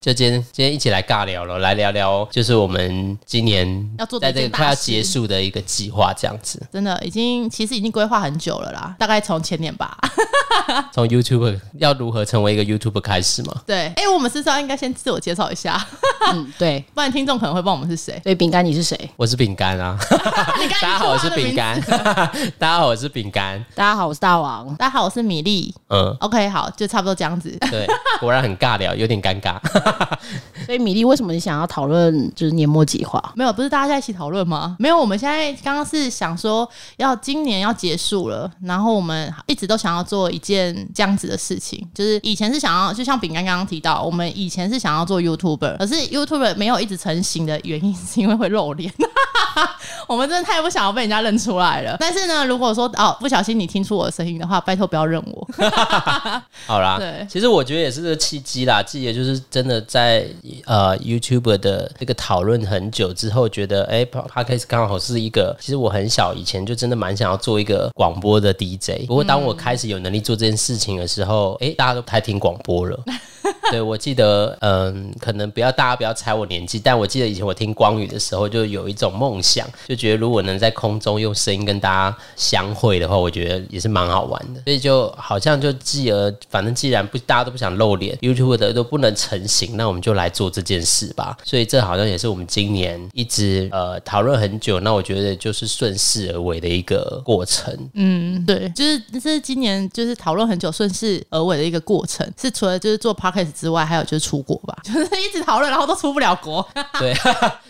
就今天今天一起来尬聊了，来聊聊就是我们今年要做在这个快要结束的一个计划，这样子。真的已经其实已经规划很久了啦，大概从前年吧。从 YouTube 要如何成为一个 YouTube 开始吗？对，哎、我们是不是要应该先自我介绍一下，嗯，对。不然听众可能会不知道我们是谁。所以饼干你是谁？我是饼干啊，大家好，我是饼干，大家好，我是饼干。大家好，我是大王。大家好，我是米粒。嗯，OK，好，就差不多这样子。对，果然很尬聊，有点尴尬。所以米粒，为什么你想要讨论就是年末计划？没有，不是大家在一起讨论吗？没有，我们现在刚刚是想说，要今年要结束了，然后我们一直都想要做一件这样子的事情，就是以前是想要，就像饼干刚刚提到，我们以前是想要做 YouTuber，可是 YouTuber 没有一直成型的原因是因为会露脸。我们真的太不想要被人家认出来了。但是呢，如果说哦不小心你听出我的声音的话，拜托不要认我。好啦，对其实我觉得也是个契机啦。自己也就是真的在呃 YouTube 的这个讨论很久之后，觉得哎 p o d c a s 刚好是一个，其实我很小以前就真的蛮想要做一个广播的 DJ。不过当我开始有能力做这件事情的时候，哎、大家都不太听广播了。对，我记得，嗯，可能不要大家不要猜我年纪，但我记得以前我听光宇的时候，就有一种梦想，就觉得如果能在空中用声音跟大家相会的话，我觉得也是蛮好玩的。所以就好像就继而，反正既然不大家都不想露脸，YouTube 的都不能成型，那我们就来做这件事吧。所以这好像也是我们今年一直呃讨论很久，那我觉得就是顺势而为的一个过程。嗯，对，就是这是今年就是讨论很久、顺势而为的一个过程。是除了就是做之外，还有就是出国吧，就是一直讨论，然后都出不了国。对，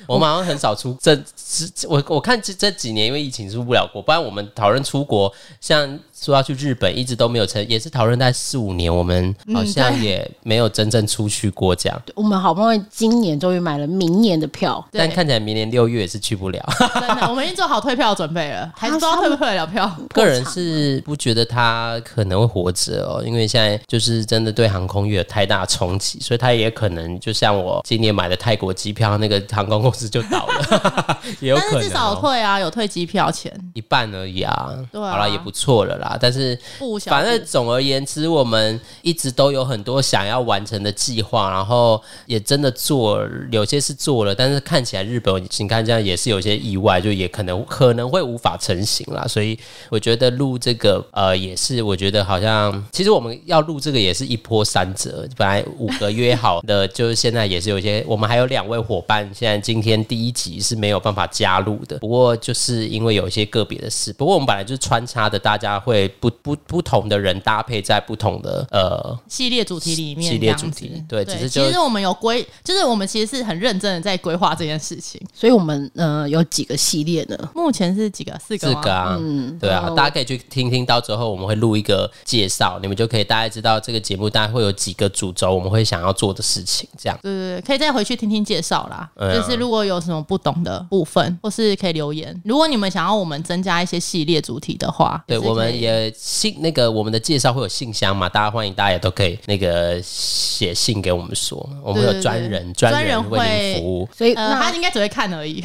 我们好像很少出这这我我看这这几年因为疫情出不了国，不然我们讨论出国，像说要去日本，一直都没有成，也是讨论在四五年，我们好像也没有真正出去过这样。我们好不容易今年终于买了明年的票，但看起来明年六月也是去不了。真的，我们已经做好退票准备了，还不知道退不退得了票。个人是不觉得他可能会活着哦，因为现在就是真的对航空业有太大冲击，所以他也可能就像我今年买的泰国机票，那个航空公司就倒了，也有可能、哦。但是至少退啊，有退机票钱，一半而已啊，对啊好了也不错了啦。但是反正总而言之，我们一直都有很多想要完成的计划，然后也真的做，有些是做了，但是看起来日本你看这样也是有些意外，就也可能可能会无法成型啦。所以我觉得录这个呃也是，我觉得好像其实我们要录这个也是一波三折，本来五个约好的，就是现在也是有些，我们还有两位伙伴，现在今天第一集是没有办法加入的，不过就是因为有一些个别的事，不过我们本来就是穿插的，大家会不不不同的人搭配在不同的呃系列主题里面系列主题对只是就其实我们有规，就是我们其实是很认真的在规划这件事情。所以我们呃有几个系列呢？目前是几个？四个？四个啊，嗯对啊大家可以去听听，到之后我们会录一个介绍，你们就可以大概知道这个节目大概会有几个主轴，我们会想要做的事情，这样。对对对，可以再回去听听介绍啦。就是如果有什么不懂的部分，或是可以留言。如果你们想要我们增加一些系列主题的话，对，我们是可以也信那个我们的介绍会有信箱嘛，大家欢迎大家也都可以那个写信给我们说，我们有专人专专人为您服务。呃，所以呃、他应该只会看而已，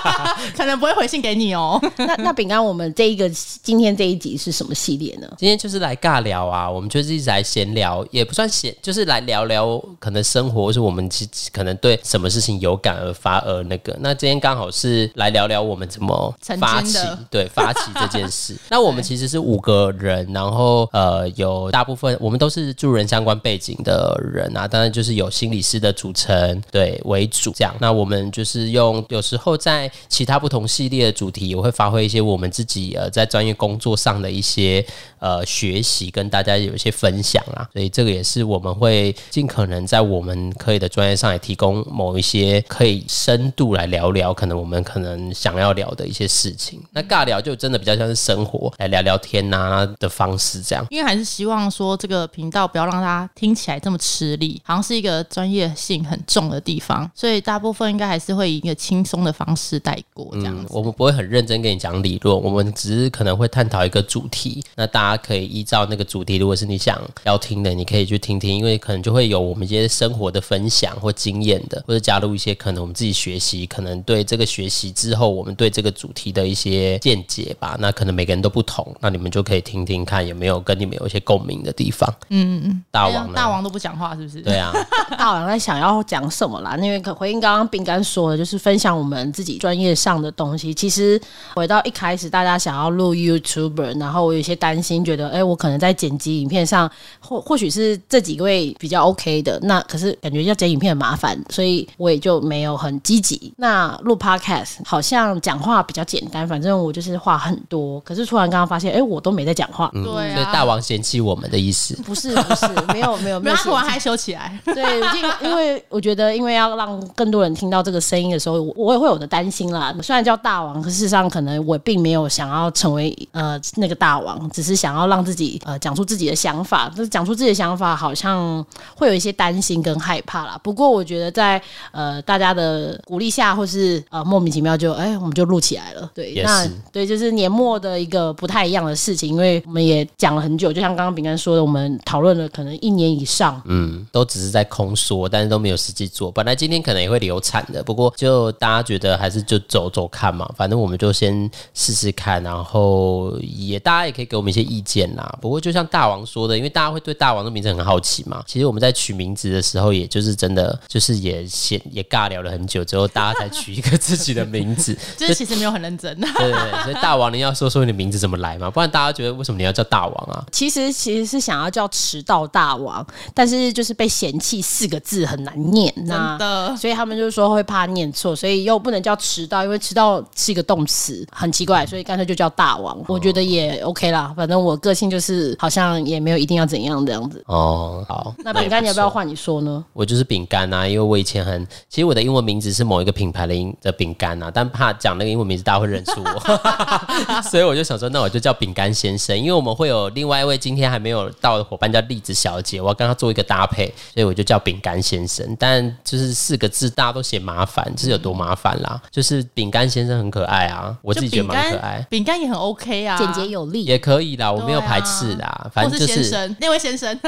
可能不会回信给你哦。那那饼干，我们这一个今天这一集是什么系列呢？今天就是来尬聊啊，我们就是一直来闲聊，也不算闲，就是来聊聊可能生活，或是我们其可能对什么事情有感而发而那个。那今天刚好是来聊聊我们怎么发起，对发起这件事。那我们其实是五个个人，然后呃有大部分我们都是助人相关背景的人啊，当然就是有心理师的组成对为主这样。那我们就是用有时候在其他不同系列的主题，也会发挥一些我们自己呃在专业工作上的一些呃学习，跟大家有一些分享啦。所以这个也是我们会尽可能在我们可以的专业上也提供某一些可以深度来聊聊，可能我们可能想要聊的一些事情。那尬聊就真的比较像是生活来聊聊天呐、的方式这样。因为还是希望说这个频道不要让大家听起来这么吃力，好像是一个专业性很重的地方，所以大部分应该还是会以一个轻松的方式带过这样嗯，子。我们不会很认真跟你讲理论，我们只是可能会探讨一个主题，那大家可以依照那个主题，如果是你想要听的，你可以去听听，因为可能就会有我们一些生活的分享或经验的，或者加入一些可能我们自己学习，可能对这个学习之后，我们对这个主题的一些见解吧。那可能每个人都不同，那你们就就可以听听看有没有跟你们有一些共鸣的地方。嗯嗯，嗯大王？大王都不讲话是不是？对啊，大王在想要讲什么啦？因为可回应刚刚饼干说的，就是分享我们自己专业上的东西。其实回到一开始，大家想要录 YouTuber，然后我有些担心，觉得哎、我可能在剪辑影片上，或或许是这几位比较 OK 的，那可是感觉要剪影片很麻烦，所以我也就没有很积极。那录 Podcast 好像讲话比较简单，反正我就是话很多，可是突然刚刚发现，哎、我都没在讲话。对所以啊，大王嫌弃我们的意思。不是不是，没有没有 没有嫌弃没有他突然害羞起来。对，因因为我觉得，因为要让更多人听到这个声音的时候，我我也会有我的担心啦。虽然叫大王，可事实上可能我并没有想要成为呃那个大王，只是想要让自己呃讲出自己的想法。就是讲出自己的想法，好像会有一些担心跟害怕啦。不过我觉得在呃大家的鼓励下，或是呃莫名其妙就哎我们就录起来了。对，也那是对，就是年末的一个不太一样的事情，因为我们也讲了很久，就像刚刚饼干说的，我们讨论了可能一年以上。嗯，都只是在空说，但是都没有实际做。本来今天可能也会流产的，不过就大家觉得还是就走走看嘛，反正我们就先试试看，然后也大家也可以给我们一些意见啦。不过就像大王说的，因为大家会对大王的名字很好奇嘛，其实我们在取名字的时候，也就是真的就是也先也尬聊了很久之后，大家才取一个自己的名字。就是其实没有很认真。对对对，所以大王你要说说你的名字怎么来嘛，不然大家觉得为什么你要叫大王啊？其实其实是想要叫迟到大王，但是就是被嫌弃四个字很难念，那真的所以他们就说会怕念错，所以又不能叫迟到，因为迟到是一个动词，很奇怪，所以干脆就叫大王。我觉得也 OK 啦，反正我个性就是好像也没有一定要怎样的样子。哦，好，那饼干你要不要换你说呢？我就是饼干啊，因为我以前很，其实我的英文名字是某一个品牌的英的饼干啊，但怕讲那个英文名字大家会认出我，所以我就想说，那我就叫饼干先生，因为我们会有另外一位今天还没有到的伙伴叫栗子小姐，我要跟她做一个搭配，所以我就叫饼干先生。但就是四个字大家都嫌麻烦，这是有多麻烦啦？就是饼干先生很可爱啊，我自己觉得蛮可爱干，，饼干也很 OK 啊，简洁有力。也可以啦，我没有排斥啦，反正就是是先生那位先生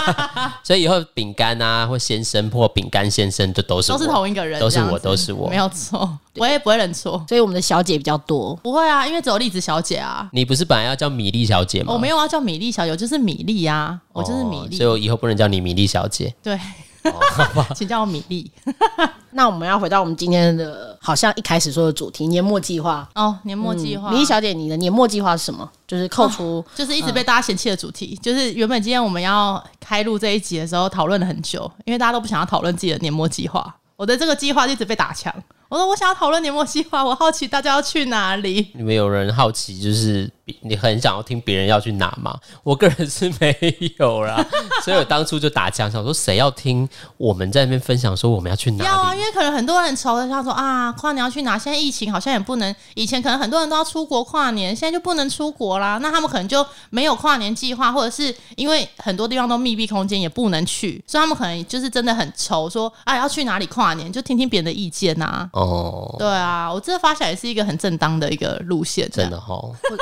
所以以后饼干啊或先生或饼干先生就都是都是我同一个人，都是我，都是我没。有错，我也不会认错。所以我们的小姐比较多，不会啊，因为只有栗子小姐啊，你不是本来要叫米粒小姐吗？我没有要叫米粒小姐，我就是米粒啊，我就是米粒。哦所以我以后不能叫你米粒小姐。对，请叫我米粒。那我们要回到我们今天的，好像一开始说的主题——年末计划。哦，年末计划。米粒小姐，你的年末计划是什么？就是扣除、就是一直被大家嫌弃的主题，就是原本今天我们要开录这一集的时候讨论了很久，因为大家都不想要讨论自己的年末计划。我的这个计划一直被打枪。我说我想要讨论年末计划，我好奇大家要去哪里。你们有人好奇，就是你很想要听别人要去哪吗？我个人是没有啦，所以我当初就打枪，想说谁要听我们在那边分享说我们要去哪里？要啊，因为可能很多人愁的，他说啊，跨年要去哪？现在疫情好像也不能，以前可能很多人都要出国跨年，现在就不能出国啦。那他们可能就没有跨年计划，或者是因为很多地方都密闭空间，也不能去，所以他们可能就是真的很愁，说啊要去哪里跨年，就听听别人的意见呐、哦，对啊，我这发起来是一个很正当的一个路线，真的哈，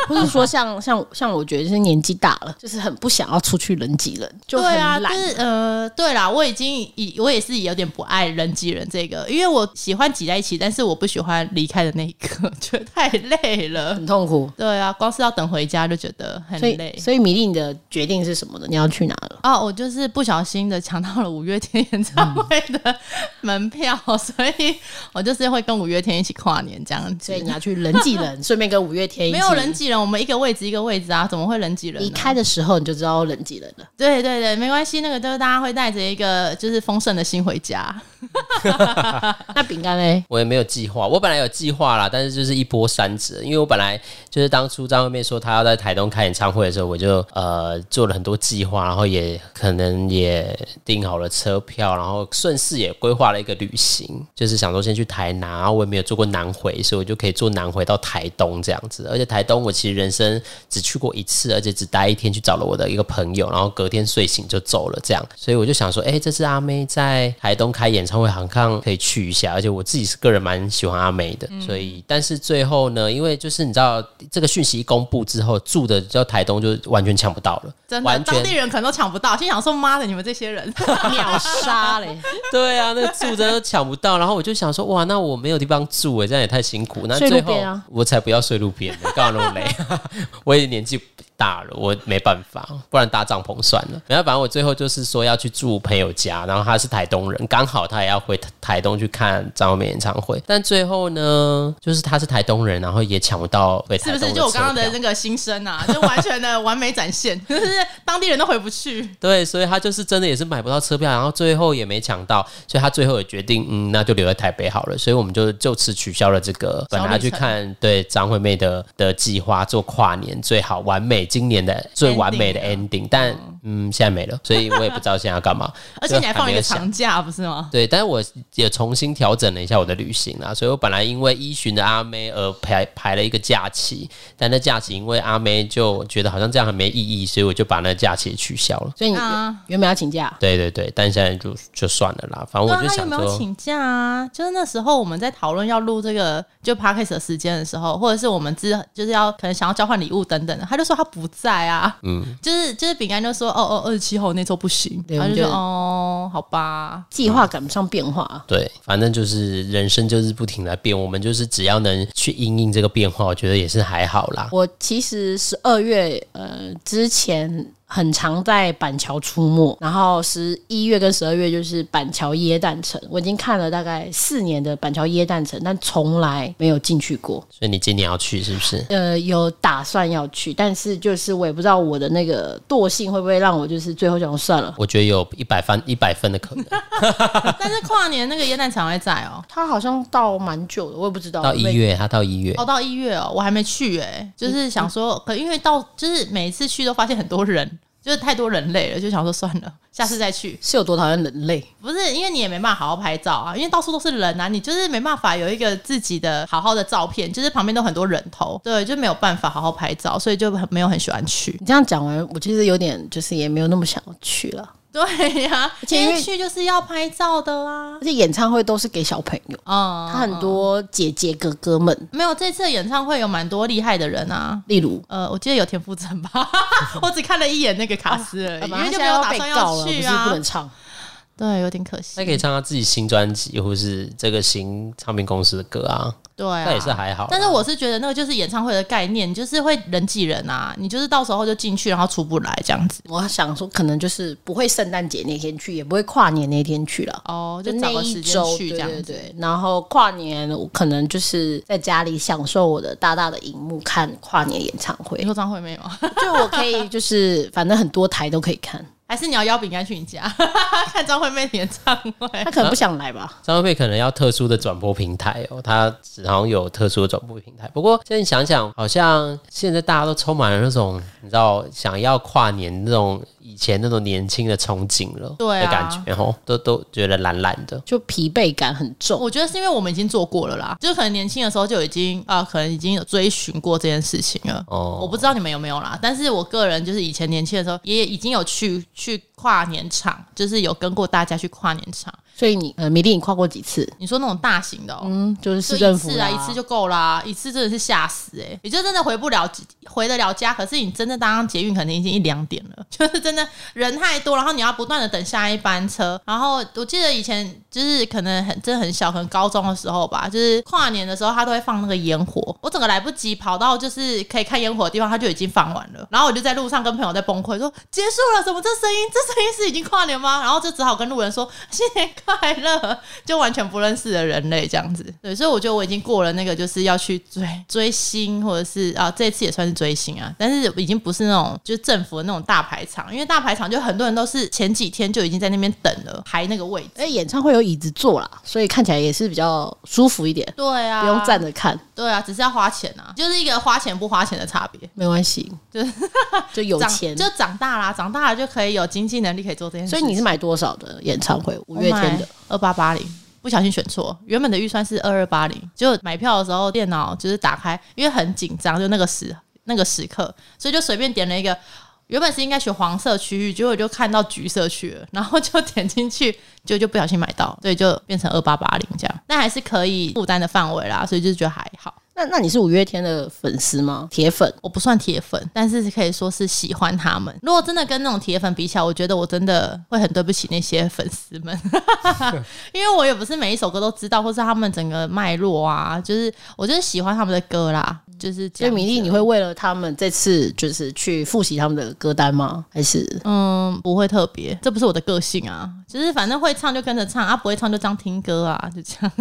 或或是说像像像我觉得就是年纪大了，就是很不想要出去人挤人，对啊，懒。就是呃，对啦，我已经以我也是有点不爱人挤人这个，因为我喜欢挤在一起，但是我不喜欢离开的那一刻，觉得太累了。很痛苦，对啊，光是要等回家就觉得很所累以。所以米粒你的决定是什么呢？你要去哪了？哦，我就是不小心的抢到了五月天演唱会的门票，所以我就是会跟五月天一起跨年这样子所以。你要去人挤人，顺便跟五月天一起没有人挤人，我们一个位置一个位置啊，怎么会人挤人呢？离开的时候你就知道人挤人了。对对对，没关系，那个就是大家会带着一个就是丰盛的心回家。那饼干呢？我也没有计划，我本来有计划啦，但是就是一波三折，因为我本来就是当初张惠妹说她要在台东开演唱会的时候，我就呃做了很多计划，然后也可能也订好了车票，然后顺势也规划了一个旅行，就是想说先去台南，然后我也没有做过南回，所以我就可以坐南回到台东这样子，而且台东我其实人生只去过一次，而且只待一天，去找了我的一个朋友，然后隔天睡醒就走了这样，所以我就想说，哎、这次阿妹在台东开演唱会，好像可以去一下，而且我自己是个人蛮喜欢阿妹的，所以但是最后呢，因为就是你知道这个讯息一公布之后，住的叫台东就完全抢不到了，真的，完全当地人可能都抢不到，心想说：“妈的，你们这些人！”秒杀嘞！对啊，那住真的抢不到，然后我就想说，哇，那我没有地方住哎，这样也太辛苦。那最后啊我才不要睡路边呢，干嘛那么累？我也年纪大了，我没办法，不然搭帐篷算了。然后反正我最后就是说要去住朋友家，然后他是台东人，刚好他也要回台东去看张惠妹演唱会。但最后呢，就是他是台东人，然后也抢不到回台东是不是？就我刚刚的那个心声啊，就完全的完美展现，就 是当地人都回不去。对，所以他就是真的也是买不到车票，然后最后也没抢到，所以他最后也决定，嗯，那就留在台北好了。所以我们就就此取消了这个本来去看对张惠妹的的计划，做跨年最好完美今年的最完美的 ending，但嗯现在没了，所以我也不知道现在要干嘛。而且你还放一个长假，不是吗？对，但是我也重新调整了一下我的旅行啦，所以我本来因为依循的阿妹而排排了一个假期，但那假期因为阿妹就觉得好像这样很没意义，所以我就把那假期取消了。所以你啊原本要请假，对对对，但现在就就算了啦，反正我就想说，没有请假啊？就是那时候我们在讨论要录这个就 podcast 的时间的时候，或者是我们之就是要可能想要交换礼物等等的，他就说他不在啊。嗯，就是就是饼干就说哦哦二十七号那周不行，他就哦好吧，计划赶不上变化。对，反正就是人生就是不停在变，我们就是只要能去应应这个变化，我觉得也是还好啦。我其实十二月呃之前很常在板桥出没，然后十一月跟十二月就是板桥椰蛋城，我已经看了大概四年的板桥椰蛋城，但从来没有进去过。所以你今年要去是不是？呃，有打算要去，但是就是我也不知道我的那个惰性会不会让我就是最后想算了。我觉得有一百分一百分的可能，但是跨年那个椰蛋城还在哦。它好像到蛮久的，我也不知道。到一月，它到一月哦，，到一月哦，我还没去哎、就是想说，可因为到就是每一次去都发现很多人，就是太多人类了，就想说算了，下次再去。是有多讨厌人类？不是因为你也没办法好好拍照啊，因为到处都是人啊，你就是没办法有一个自己的好好的照片，就是旁边都很多人头，对，就没有办法好好拍照，所以就很没有很喜欢去。你这样讲完，我其实有点就是也没有那么想要去了。对呀、且因为因为去就是要拍照的啦而。且演唱会都是给小朋友，嗯，他很多姐姐哥哥们，没有这次的演唱会有蛮多厉害的人啊。例如呃，我记得有田馥甄吧，我只看了一眼那个卡斯而已，因为就没有打算被告了，不是去啊不。能唱。对，有点可惜。他可以唱他自己新专辑或是这个新唱片公司的歌啊，对啊，那也是还好。但是我是觉得那个就是演唱会的概念，就是会人挤人啊，你就是到时候就进去，然后出不来这样子。我想说，可能就是不会圣诞节那天去，也不会跨年那天去了。哦，就就那一找个时间周，去这样子。对对。然后跨年，我可能就是在家里享受我的大大的荧幕看跨年演唱会你，说张惠妹吗？就我可以就是反正很多台都可以看。还是你要邀饼干去你家 看张惠妹演唱会？他可能不想来吧？张惠妹可能要特殊的转播平台哦，她好像有特殊的转播平台。不过现在想想，好像现在大家都充满了那种你知道想要跨年那种以前那种年轻的憧憬了，对啊的感觉哦，都都觉得懒懒的。就疲惫感很重。我觉得是因为我们已经做过了啦，就是可能年轻的时候就已经啊、可能已经有追寻过这件事情了。哦我不知道你们有没有啦，但是我个人就是以前年轻的时候也已经有去去跨年场，就是有跟过大家去跨年场。所以你呃，米粒你跨过几次？你说那种大型的、哦，嗯，就是就市政府一次啊，一次就够啦，一次真的是吓死哎、欸！你就真的回不了，回得了家，可是你真的搭上捷运可能已经一两点了，就是真的人太多，然后你要不断的等下一班车。然后我记得以前就是可能很真的很小，可能高中的时候吧，就是跨年的时候，他都会放那个烟火，我整个来不及跑到就是可以看烟火的地方，他就已经放完了。然后我就在路上跟朋友在崩溃，说结束了，怎么这声音？这声音是已经跨年吗？然后就只好跟路人说新年快乐，就完全不认识的人类这样子。对，所以我觉得我已经过了那个就是要去追追星，或者是啊这次也算是追星啊，但是已经不是那种就是政府的那种大排场，因为大排场就很多人都是前几天就已经在那边等了排那个位置。哎，演唱会有椅子坐啦，所以看起来也是比较舒服一点，对啊，不用站着看，对啊，只是要花钱啊，就是一个花钱不花钱的差别。没关系，就是就有长钱。就长大啦，长大了就可以有经济能力可以做这件事。所以你是买多少的演唱会？五月天的，二八八零，不小心选错，原本的预算是二二八零，就买票的时候电脑就是打开，因为很紧张，就那个时那个时刻，所以就随便点了一个。原本是应该选黄色区域，结果就看到橘色去了，然后就点进去，就就不小心买到，所以就变成二八八零这样，那还是可以负担的范围啦，所以就觉得还好。那那你是五月天的粉丝吗？铁粉？我不算铁粉，但是可以说是喜欢他们。如果真的跟那种铁粉比起来，我觉得我真的会很对不起那些粉丝们，因为我也不是每一首歌都知道，或是他们整个脉络啊，就是我就是喜欢他们的歌啦。就是这样子所以米粒，你会为了他们这次就是去复习他们的歌单吗？还是嗯不会特别，这不是我的个性啊，就是反正会唱就跟着唱啊，不会唱就当听歌啊，就这样。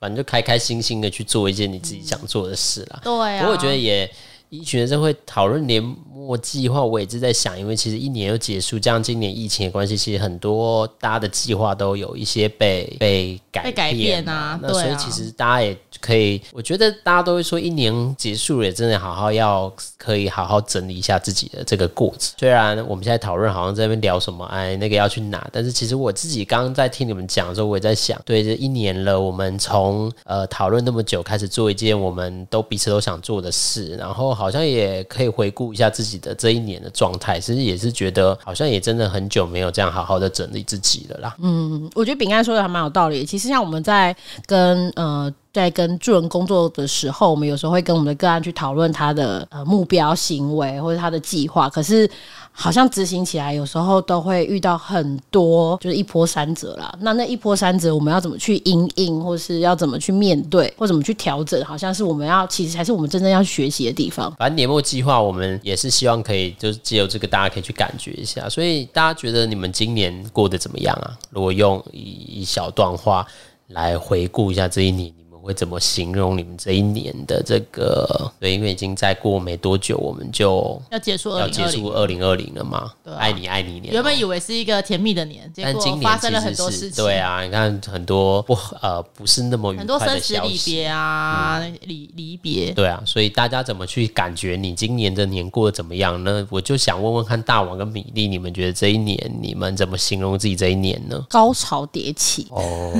反正就开开心心的去做一件你自己想做的事啦。对啊，不过我觉得也。一群人会讨论年末计划，我也是在想，因为其实一年又结束，这样今年疫情的关系，其实很多大家的计划都有一些被被改被改变啊那所以其实大家也可以，我觉得大家都会说，一年结束了，也真的好好要可以好好整理一下自己的这个过程。虽然我们现在讨论好像在那边聊什么，哎，那个要去哪，但是其实我自己刚刚在听你们讲的时候，我也在想，对，这一年了，我们从呃讨论那么久，开始做一件我们都彼此都想做的事，然后好像也可以回顾一下自己的这一年的状态，其实也是觉得好像也真的很久没有这样好好的整理自己了啦。嗯我觉得饼干说的还蛮有道理。其实像我们在跟呃在跟助人工作的时候，我们有时候会跟我们的个案去讨论他的呃目标行为或者他的计划，可是好像执行起来有时候都会遇到很多就是一波三折啦。那那一波三折，我们要怎么去应应，或是要怎么去面对，或怎么去调整，好像是我们要其实才是我们真正要学习的地方。反正年末计划，我们也是希望可以，就是借由这个，大家可以去感觉一下。所以大家觉得你们今年过得怎么样啊？如果用一一小段话来回顾一下这一年，会怎么形容你们这一年的这个？对，因为已经再过没多久，我们就要结束二要。结束二零二零了嘛。对啊爱你爱你年，原本以为是一个甜蜜的年，结今年发生了很多事情，对啊，你看很多不呃不是那么愉很多生死离。别啊，离离别。对啊，所以大家怎么去感觉你今年的年过得怎么样呢？我就想问问看大王跟米粒，你们觉得这一年你们怎么形容自己这一年呢？高潮迭起，哦，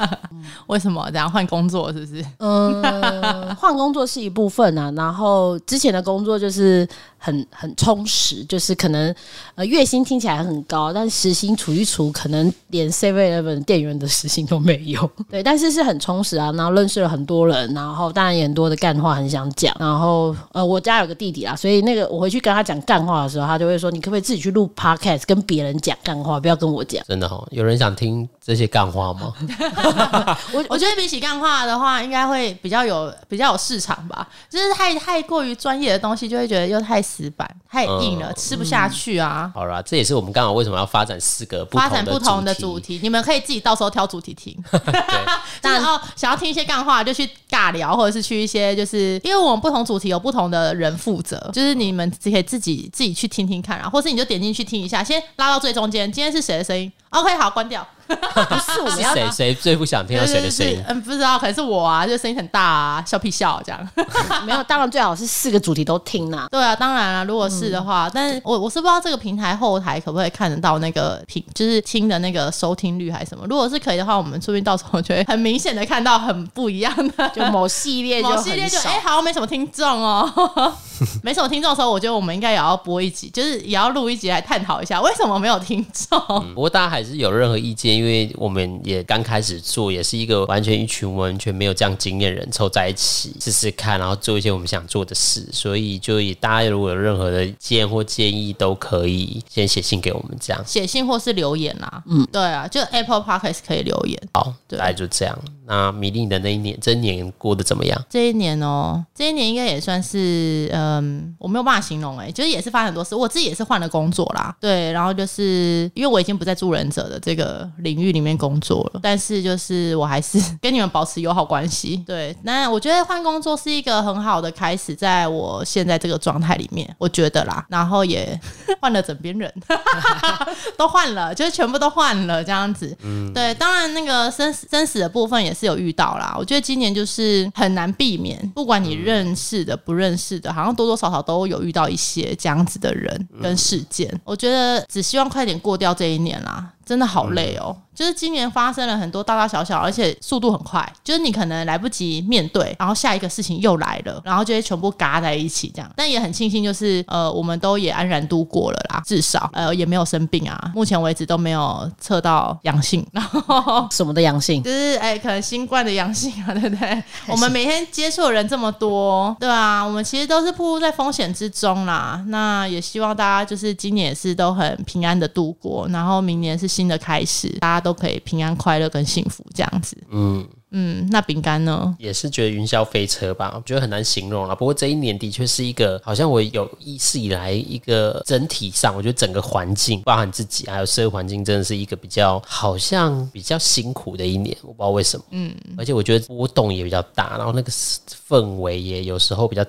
为什么然后换工作？是不是？嗯，换工作是一部分啊，然后之前的工作就是很很充实，就是可能呃月薪听起来很高，但时薪除一除，可能连 Seven Eleven 店员的时薪都没有。对，但是是很充实啊，然后认识了很多人，然后当然也很多的干话很想讲，然后呃我家有个弟弟啊，所以那个我回去跟他讲干话的时候，他就会说你可不可以自己去录 Podcast 跟别人讲干话，不要跟我讲。真的哦，有人想听这些干话吗？我我觉得比起干话的话，应该会比较有比较有市场吧。就是太太过于专业的东西，就会觉得又太死板、太硬了，吃不下去啊。好啦，这也是我们刚好为什么要发展四个不发展不同的主主题，你们可以自己到时候挑主题听。对，但哦，想要听一些干话，就去尬聊，或者是去一些，就是因为我们不同主题有不同的人负责，就是你们只可以自己自己去听听看啊，或是你就点进去听一下，先拉到最中间，今天是谁的声音？OK，好，关掉。不是我们要是谁谁最不想听到谁的声音？嗯，不知道，可能是我啊，就声音很大啊，笑屁笑这样。没有，当然最好是四个主题都听啦。对啊，当然了，如果是的话，但是我我是不知道这个平台后台可不可以看得到那个听，就是听的那个收听率还是什么。如果是可以的话，我们说不定到时候就会很明显的看到很不一样的，就某系列就某系列就哎、好像没什么听众哦，没什么听众的时候，我觉得我们应该也要播一集，就是也要录一集来探讨一下为什么没有听众。不过大家还是有任何意见，因为我们也刚开始做，也是一个完全一群完全没有这样经验的人凑在一起试试看，然后做一些我们想做的事。所以就也大家如果有任何的意见或建议，都可以先写信给我们，这样写信或是留言啦，嗯，对啊，就 Apple Podcast 可以留言。好，对大概就这样。那米粒的那一年，这一年过得怎么样？这一年哦，这一年应该也算是，嗯，我没有办法形容哎、就是也是发生很多事，我自己也是换了工作啦，对，然后就是因为我已经不在住人者的这个领域里面工作了，但是就是我还是 跟你们保持友好关系，对，那我觉得换工作是一个很好的开始，在我现在这个状态里面，我觉得啦，然后也换了枕边人，都换了，就是全部都换了这样子，嗯。对，当然那个生死生死的部分也是有遇到啦。我觉得今年就是很难避免，不管你认识的、不认识的，好像多多少少都有遇到一些这样子的人跟事件。我觉得只希望快点过掉这一年啦。真的好累哦，就是今年发生了很多大大小小，而且速度很快，就是你可能来不及面对，然后下一个事情又来了，然后就会全部嘎在一起这样。但也很庆幸，就是呃，我们都也安然度过了啦，至少呃也没有生病啊，目前为止都没有测到阳性，然 后什么的阳性，就是哎、可能新冠的阳性啊，对不对？我们每天接触的人这么多，对啊，我们其实都是暴露在风险之中啦。那也希望大家就是今年也是都很平安的度过，然后明年是新的开始，大家都可以平安、快乐跟幸福这样子。嗯，嗯，那饼干呢？也是觉得云霄飞车吧，我觉得很难形容了。不过这一年的确是一个，好像我有意识以来一个整体上，我觉得整个环境，包含自己还有社会环境，真的是一个比较好像比较辛苦的一年。我不知道为什么，嗯，而且我觉得波动也比较大，然后那个氛围也有时候比较。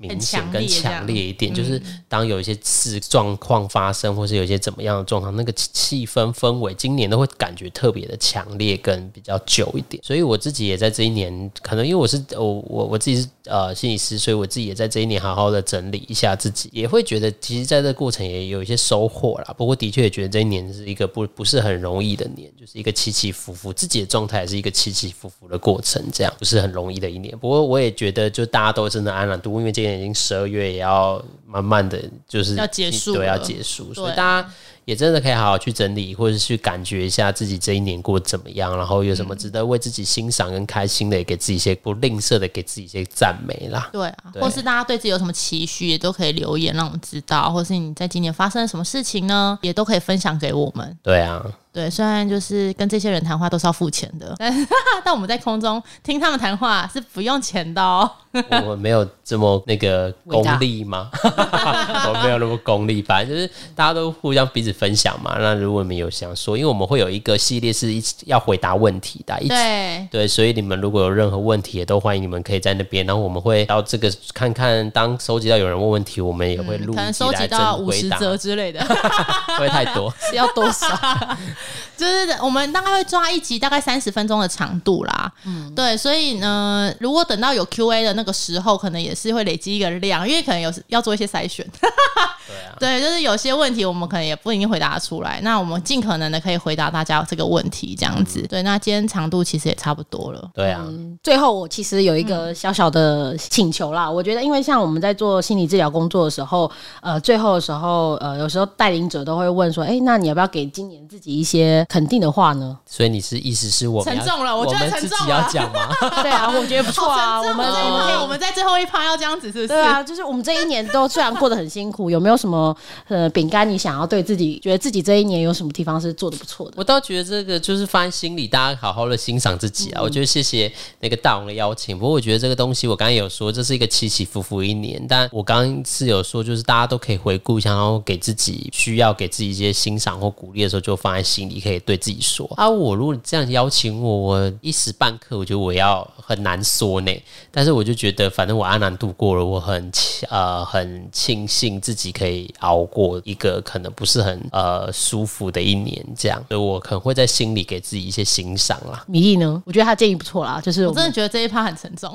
明显跟强烈一点，就是当有一些事状况发生，或是有一些怎么样的状况，那个气氛氛围，今年都会感觉特别的强烈，跟比较久一点。所以我自己也在这一年，可能因为我是我我我自己是呃心理师，所以我自己也在这一年好好的整理一下自己，也会觉得其实在这过程也有一些收获啦。不过的确也觉得这一年是一个不不是很容易的年，就是一个起起伏伏，自己的状态也是一个起起伏伏的过程，这样不是很容易的一年。不过我也觉得，就大家都真的安然度，因为已经十二月，也要慢慢的就是要结束，对，要结束，所以大家。也真的可以好好去整理，或者是去感觉一下自己这一年过得怎么样，然后有什么值得为自己欣赏跟开心的，也给自己一些不吝啬的给自己一些赞美啦。对啊，或是大家对自己有什么期许，也都可以留言让我们知道，或是你在今年发生了什么事情呢，也都可以分享给我们。对啊，对，虽然就是跟这些人谈话都是要付钱的，但 但我们在空中听他们谈话是不用钱的哦。我没有这么那个功利吗？我没有那么功利，反正就是大家都互相彼此。分享嘛，那如果你们有想说，因为我们会有一个系列是一起要回答问题的，一对。对，所以你们如果有任何问题，也都欢迎你们可以在那边，然后我们会到这个看看，当收集到有人问问题，我们也会录可能收集到五十则之类的，会太多，要多少？就是我们大概会抓一集大概三十分钟的长度啦，嗯，对，所以呢，如果等到有 Q A 的那个时候，可能也是会累积一个量，因为可能有要做一些筛选，对啊，对，就是有些问题我们可能也不一定。回答出来，那我们尽可能的可以回答大家这个问题，这样子。对，那今天长度其实也差不多了。对啊，最后我其实有一个小小的请求啦，我觉得，因为像我们在做心理治疗工作的时候，呃，最后的时候，呃，有时候带领者都会问说，哎，那你要不要给今年自己一些肯定的话呢？所以你是意思是我们沉重了，我觉得沉重了。要讲吗？对啊，我觉得不错啊。我们我们在最后一趴要这样子，是不是？对啊，就是我们这一年都虽然过得很辛苦，有没有什么呃饼干你想要对自己觉得自己这一年？有什么地方是做的不错的？我倒觉得这个就是放在心里，大家好好的欣赏自己啊。我觉得谢谢那个大王的邀请。不过我觉得这个东西，我刚刚有说这是一个起起伏伏一年，但我刚刚是有说，就是大家都可以回顾一下，然后给自己需要给自己一些欣赏或鼓励的时候，就放在心里，可以对自己说啊。我如果这样邀请我，我一时半刻我觉得我要很难说呢。但是我就觉得，反正我安然度过了，我很呃很庆幸自己可以熬过一个可能不是很呃舒服。的一年，这样，所以我可能会在心里给自己一些欣赏啦。米粒呢？我觉得他建议不错啦，就是我真的觉得这一趴很沉重。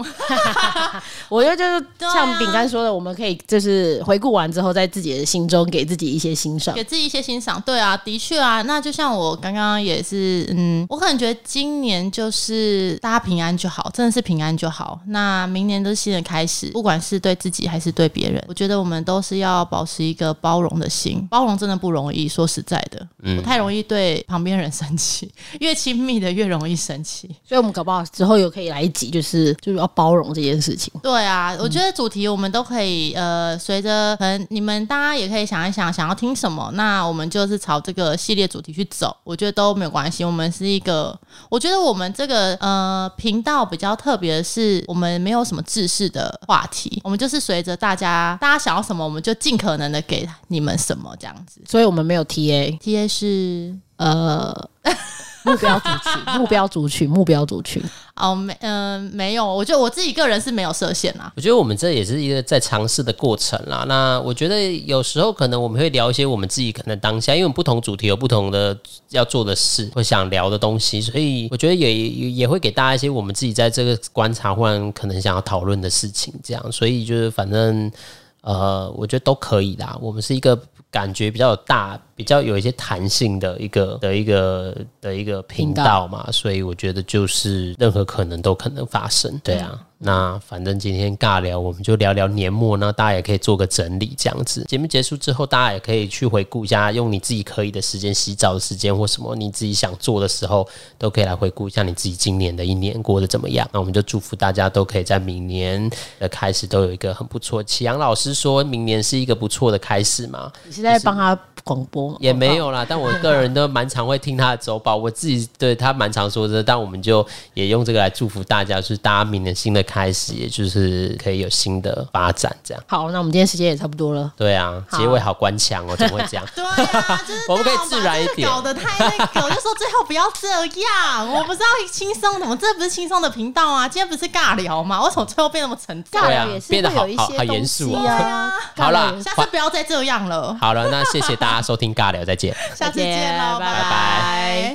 我觉得就是像饼干说的，我们可以就是回顾完之后，在自己的心中给自己一些欣赏，给自己一些欣赏。对啊，的确啊，那就像我刚刚也是，嗯，我可能觉得今年就是大家平安就好，真的是平安就好。那明年都是新的开始，不管是对自己还是对别人，我觉得我们都是要保持一个包容的心。包容真的不容易，说实在的。不太容易对旁边人 生气，越亲密的越容易生气，所以我们搞不好之后有可以来一集，就是就是要包容这件事情。对啊，我觉得主题我们都可以，呃，随着可能你们大家也可以想一想，想要听什么，那我们就是朝这个系列主题去走，我觉得都没有关系。我们是一个，我觉得我们这个呃频道比较特别的是，我们没有什么制式的话题，我们就是随着大家大家想要什么，我们就尽可能的给你们什么这样子。所以我们没有 T A T A。是呃，目标族群，目标族群，目标族群。哦，没，嗯，没有。我觉得我自己个人是没有设限啦。我觉得我们这也是一个在尝试的过程啦。那我觉得有时候可能我们会聊一些我们自己可能当下，因为不同主题有不同的要做的事，或想聊的东西，所以我觉得也也会给大家一些我们自己在这个观察或者可能想要讨论的事情。这样，所以就是反正呃，我觉得都可以啦。我们是一个。感觉比较大，比较有一些弹性的一个的一个的一个频道嘛，所以我觉得就是任何可能都可能发生，对啊。那反正今天尬聊，我们就聊聊年末那，大家也可以做个整理，这样子。节目结束之后，大家也可以去回顾一下，用你自己可以的时间，洗澡的时间或什么你自己想做的时候，都可以来回顾一下你自己今年的一年过得怎么样。那我们就祝福大家都可以在明年的开始都有一个很不错。启阳老师说明年是一个不错的开始嘛？你是在帮他广播多，也没有啦，但我个人都蛮常会听他的周报，我自己对他蛮常说的，但我们就也用这个来祝福大家，就是大家明年新的开始，也就是可以有新的发展，这样。好，那我们今天时间也差不多了。对啊，结尾好官腔哦，怎么会这样？对啊，就是我们可以自然一点搞得太那个，我就说最后不要这样，我不是要轻松的，我这不是轻松的频道啊，今天不是尬聊吗？为什么最后变那么沉重？尬聊也是变得会有一些好好严肃哦啊。好了下次不要再这样了，好了，那谢谢大家收听尬聊，再见。下次见喽，拜拜拜拜